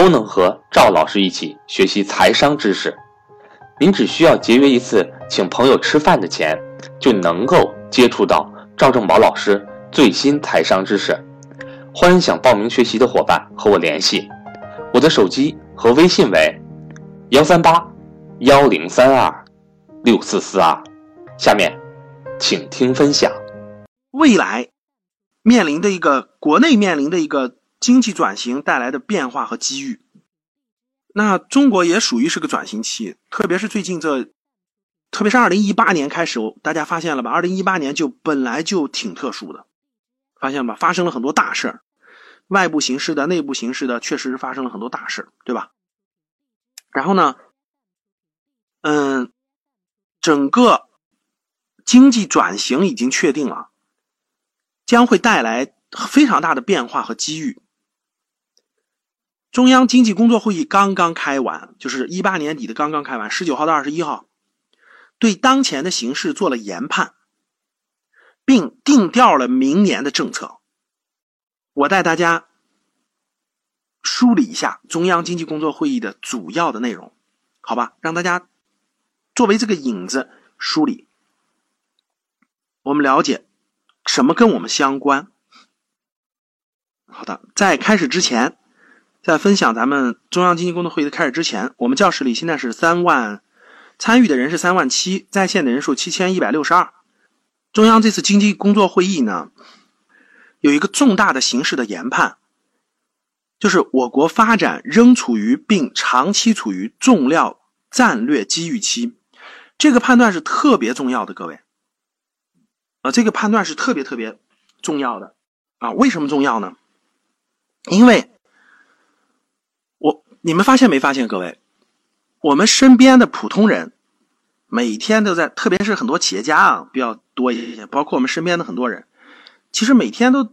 都能和赵老师一起学习财商知识，您只需要节约一次请朋友吃饭的钱，就能够接触到赵正宝老师最新财商知识。欢迎想报名学习的伙伴和我联系，我的手机和微信为幺三八幺零三二六四四二。下面，请听分享。未来面临的一个国内面临的一个。经济转型带来的变化和机遇，那中国也属于是个转型期，特别是最近这，特别是二零一八年开始，大家发现了吧？二零一八年就本来就挺特殊的，发现吧？发生了很多大事儿，外部形势的、内部形势的，确实是发生了很多大事儿对吧？然后呢，嗯，整个经济转型已经确定了，将会带来非常大的变化和机遇。中央经济工作会议刚刚开完，就是一八年底的刚刚开完，十九号到二十一号，对当前的形势做了研判，并定调了明年的政策。我带大家梳理一下中央经济工作会议的主要的内容，好吧？让大家作为这个引子梳理，我们了解什么跟我们相关。好的，在开始之前。在分享咱们中央经济工作会议的开始之前，我们教室里现在是三万，参与的人是三万七，在线的人数七千一百六十二。中央这次经济工作会议呢，有一个重大的形势的研判，就是我国发展仍处于并长期处于重要战略机遇期，这个判断是特别重要的，各位，啊，这个判断是特别特别重要的啊，为什么重要呢？因为。你们发现没发现，各位，我们身边的普通人每天都在，特别是很多企业家啊比较多一些，包括我们身边的很多人，其实每天都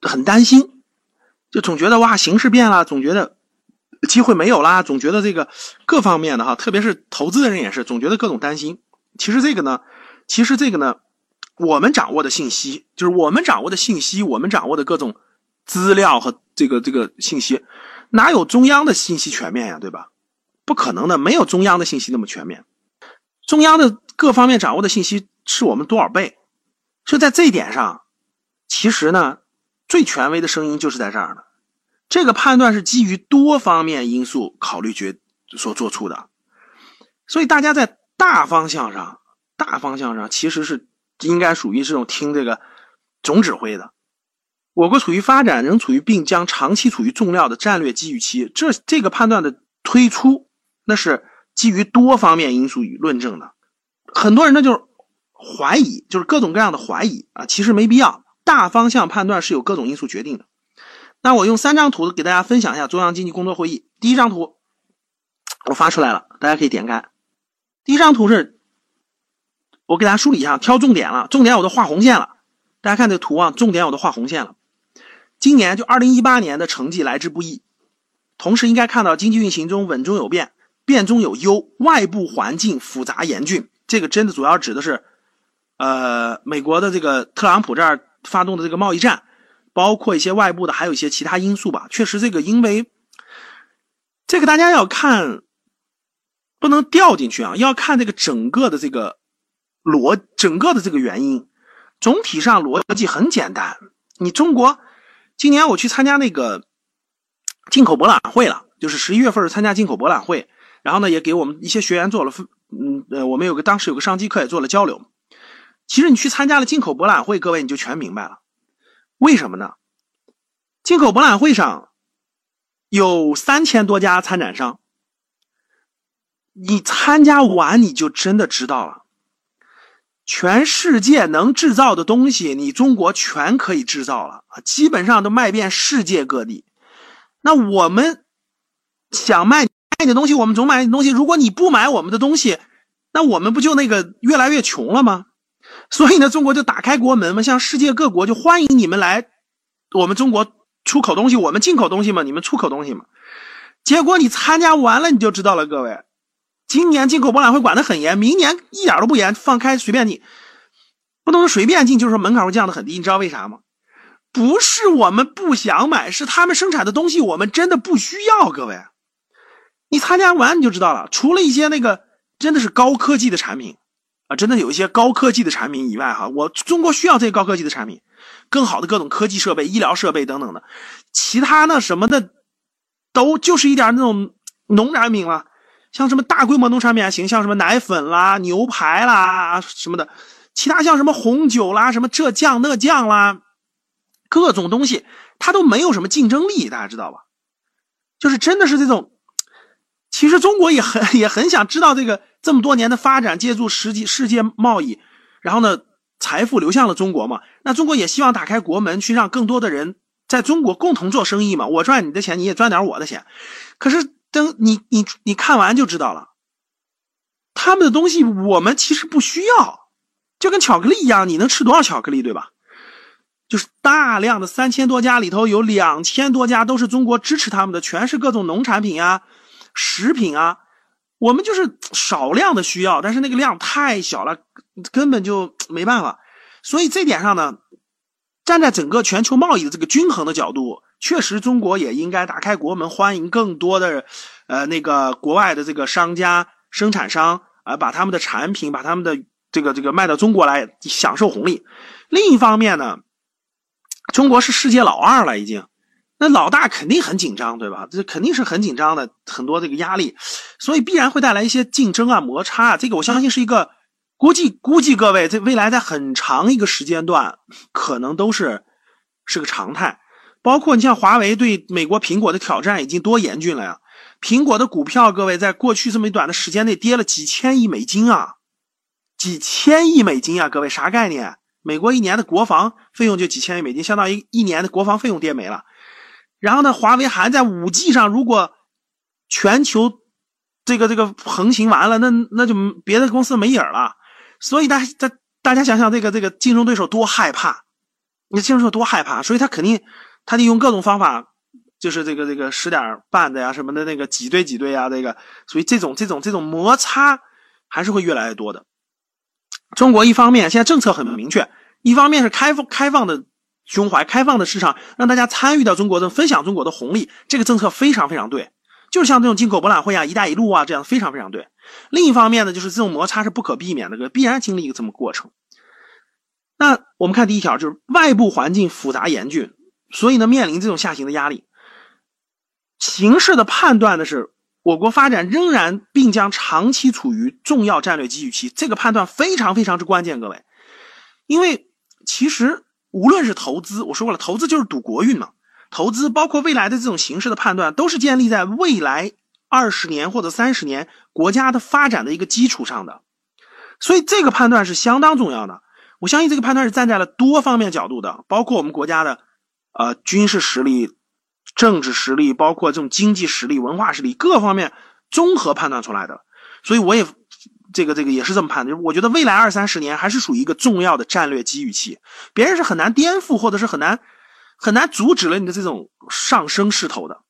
很担心，就总觉得哇形势变了，总觉得机会没有啦，总觉得这个各方面的哈，特别是投资的人也是，总觉得各种担心。其实这个呢，其实这个呢，我们掌握的信息，就是我们掌握的信息，我们掌握的各种资料和这个这个信息。哪有中央的信息全面呀，对吧？不可能的，没有中央的信息那么全面。中央的各方面掌握的信息是我们多少倍？就在这一点上，其实呢，最权威的声音就是在这儿呢。这个判断是基于多方面因素考虑决所做出的，所以大家在大方向上，大方向上其实是应该属于这种听这个总指挥的。我国处于发展仍处于并将长期处于重要的战略机遇期，这这个判断的推出，那是基于多方面因素与论证的。很多人呢就是怀疑，就是各种各样的怀疑啊，其实没必要。大方向判断是有各种因素决定的。那我用三张图给大家分享一下中央经济工作会议。第一张图我发出来了，大家可以点开。第一张图是，我给大家梳理一下，挑重点了，重点我都画红线了。大家看这图啊，重点我都画红线了。今年就二零一八年的成绩来之不易，同时应该看到经济运行中稳中有变，变中有优，外部环境复杂严峻。这个真的主要指的是，呃，美国的这个特朗普这儿发动的这个贸易战，包括一些外部的，还有一些其他因素吧。确实，这个因为这个大家要看，不能掉进去啊，要看这个整个的这个逻，整个的这个原因。总体上逻辑很简单，你中国。今年我去参加那个进口博览会了，就是十一月份参加进口博览会，然后呢也给我们一些学员做了，嗯呃，我们有个当时有个商机课也做了交流。其实你去参加了进口博览会，各位你就全明白了，为什么呢？进口博览会上有三千多家参展商，你参加完你就真的知道了。全世界能制造的东西，你中国全可以制造了啊，基本上都卖遍世界各地。那我们想卖你的东西，我们总买东西。如果你不买我们的东西，那我们不就那个越来越穷了吗？所以呢，中国就打开国门嘛，向世界各国就欢迎你们来我们中国出口东西，我们进口东西嘛，你们出口东西嘛。结果你参加完了你就知道了，各位，今年进口博览会管得很严，明年一点都不严，放开随便进，不能说随便进，就是说门槛会降得很低。你知道为啥吗？不是我们不想买，是他们生产的东西我们真的不需要。各位，你参加完你就知道了。除了一些那个真的是高科技的产品啊，真的有一些高科技的产品以外，哈，我中国需要这些高科技的产品，更好的各种科技设备、医疗设备等等的。其他呢什么的，都就是一点那种农产品了，像什么大规模农产品还行，像什么奶粉啦、牛排啦什么的。其他像什么红酒啦、什么这酱那酱啦。各种东西，它都没有什么竞争力，大家知道吧？就是真的是这种。其实中国也很也很想知道这个这么多年的发展，借助实际世界贸易，然后呢，财富流向了中国嘛。那中国也希望打开国门，去让更多的人在中国共同做生意嘛。我赚你的钱，你也赚点我的钱。可是等你你你看完就知道了，他们的东西我们其实不需要，就跟巧克力一样，你能吃多少巧克力，对吧？就是大量的三千多家里头有两千多家都是中国支持他们的，全是各种农产品啊、食品啊。我们就是少量的需要，但是那个量太小了，根本就没办法。所以这点上呢，站在整个全球贸易的这个均衡的角度，确实中国也应该打开国门，欢迎更多的呃那个国外的这个商家、生产商啊，把他们的产品、把他们的这个这个卖到中国来享受红利。另一方面呢。中国是世界老二了，已经，那老大肯定很紧张，对吧？这肯定是很紧张的，很多这个压力，所以必然会带来一些竞争啊、摩擦啊。这个我相信是一个估计，估计各位在未来在很长一个时间段，可能都是是个常态。包括你像华为对美国苹果的挑战已经多严峻了呀！苹果的股票，各位在过去这么短的时间内跌了几千亿美金啊，几千亿美金啊，各位啥概念？美国一年的国防费用就几千亿美金，相当于一年的国防费用跌没了。然后呢，华为还在五 G 上，如果全球这个这个横行完了，那那就别的公司没影了。所以大大大家想想，这个这个竞争对手多害怕，你竞争对手多害怕，所以他肯定他得用各种方法，就是这个这个使点绊子呀什么的，那个挤兑挤兑呀，这个，所以这种这种这种摩擦还是会越来越多的。中国一方面现在政策很明确，一方面是开放开放的胸怀、开放的市场，让大家参与到中国的分享中国的红利，这个政策非常非常对。就是像这种进口博览会啊、一带一路啊这样非常非常对。另一方面呢，就是这种摩擦是不可避免的，必然经历一个这么过程。那我们看第一条，就是外部环境复杂严峻，所以呢面临这种下行的压力。形势的判断的是。我国发展仍然并将长期处于重要战略机遇期，这个判断非常非常之关键，各位。因为其实无论是投资，我说过了，投资就是赌国运嘛。投资包括未来的这种形势的判断，都是建立在未来二十年或者三十年国家的发展的一个基础上的。所以这个判断是相当重要的。我相信这个判断是站在了多方面角度的，包括我们国家的呃军事实力。政治实力，包括这种经济实力、文化实力各方面综合判断出来的，所以我也这个这个也是这么判的。我觉得未来二三十年还是属于一个重要的战略机遇期，别人是很难颠覆或者是很难很难阻止了你的这种上升势头的。